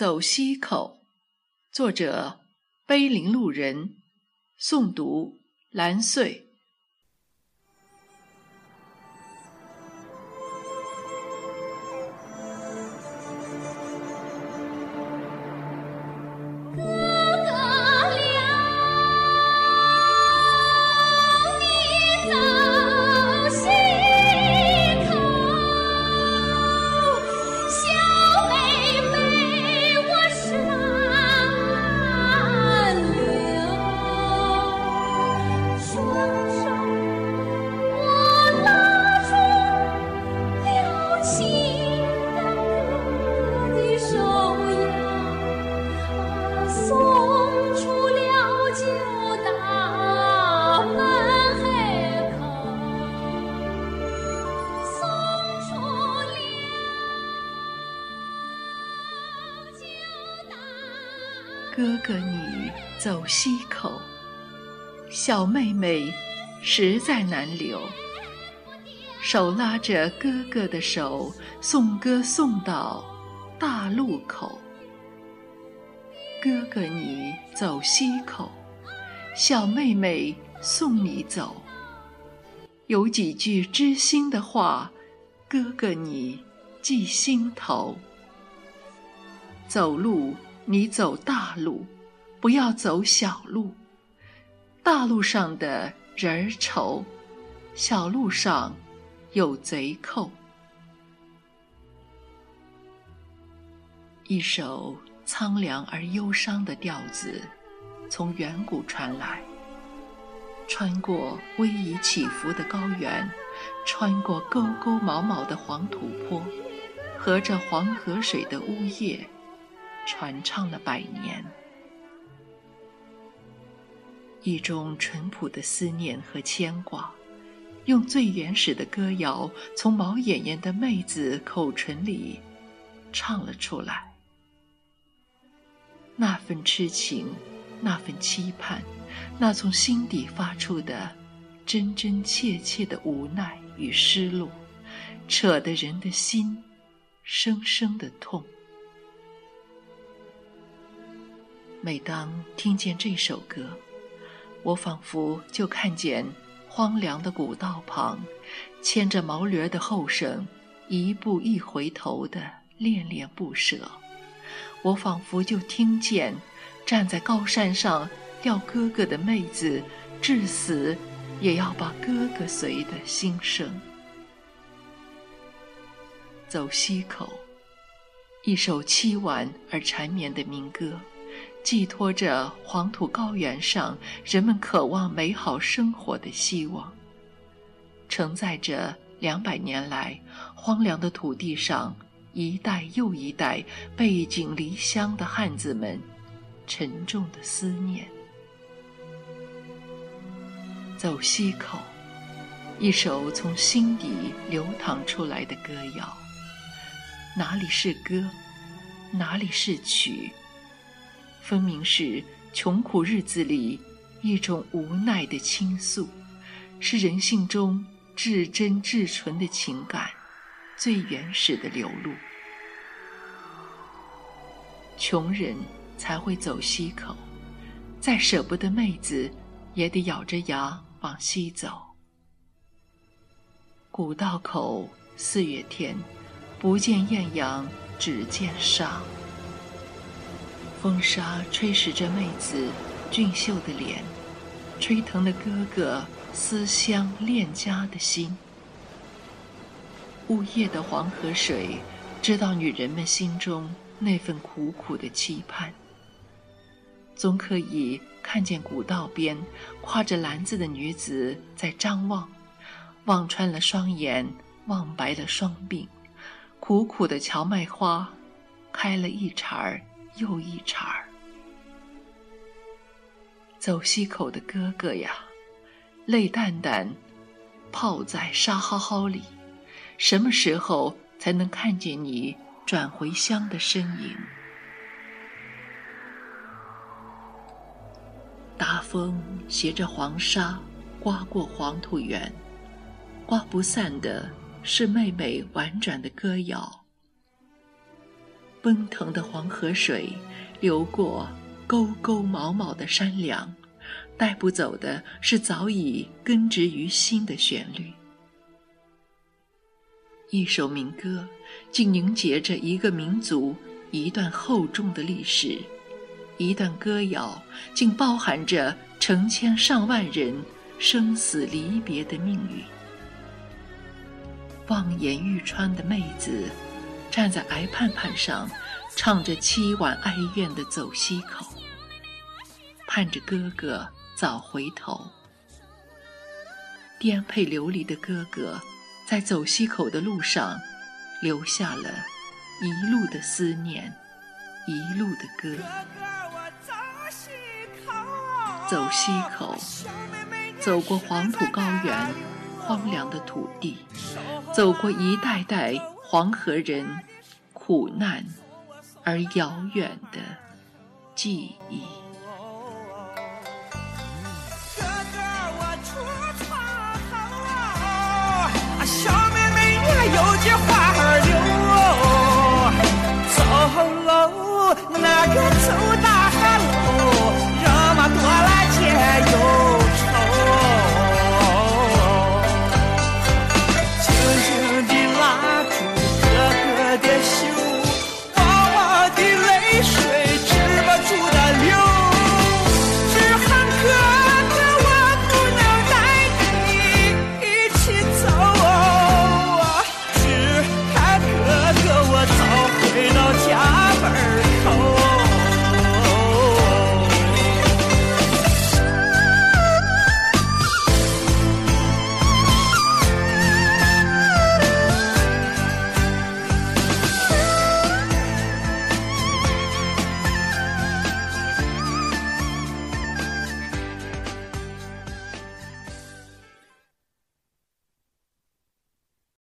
走西口，作者：碑林路人，诵读：蓝穗。哥哥，你走西口，小妹妹实在难留。手拉着哥哥的手，送歌送到大路口。哥哥，你走西口，小妹妹送你走。有几句知心的话，哥哥你记心头。走路。你走大路，不要走小路。大路上的人儿稠，小路上有贼寇。一首苍凉而忧伤的调子，从远古传来，穿过逶迤起伏的高原，穿过沟沟毛毛的黄土坡，和着黄河水的呜咽。传唱了百年，一种淳朴的思念和牵挂，用最原始的歌谣从毛眼眼的妹子口唇里唱了出来。那份痴情，那份期盼，那从心底发出的真真切切的无奈与失落，扯得人的心生生的痛。每当听见这首歌，我仿佛就看见荒凉的古道旁，牵着毛驴的后生，一步一回头的恋恋不舍；我仿佛就听见站在高山上钓哥哥的妹子，至死也要把哥哥随的心声。走西口，一首凄婉而缠绵的民歌。寄托着黄土高原上人们渴望美好生活的希望，承载着两百年来荒凉的土地上一代又一代背井离乡的汉子们沉重的思念。走西口，一首从心底流淌出来的歌谣，哪里是歌，哪里是曲？分明是穷苦日子里一种无奈的倾诉，是人性中至真至纯的情感，最原始的流露。穷人才会走西口，再舍不得妹子，也得咬着牙往西走。古道口四月天，不见艳阳，只见沙。风沙吹蚀着妹子俊秀的脸，吹疼了哥哥思乡恋家的心。呜咽的黄河水，知道女人们心中那份苦苦的期盼。总可以看见古道边挎着篮子的女子在张望，望穿了双眼，望白了双鬓，苦苦的荞麦花，开了一茬儿。又一茬儿，走西口的哥哥呀，泪蛋蛋，泡在沙蒿蒿里，什么时候才能看见你转回乡的身影？大风携着黄沙刮过黄土原，刮不散的是妹妹婉转的歌谣。奔腾的黄河水流过沟沟毛毛的山梁，带不走的是早已根植于心的旋律。一首民歌，竟凝结着一个民族一段厚重的历史；一段歌谣，竟包含着成千上万人生死离别的命运。望眼欲穿的妹子，站在崖畔畔上，唱着凄婉哀怨的《走西口》，盼着哥哥早回头。颠沛流离的哥哥，在走西口的路上，留下了一路的思念，一路的歌。走西口，走过黄土高原，荒凉的土地。走过一代代黄河人苦难而遥远的记忆。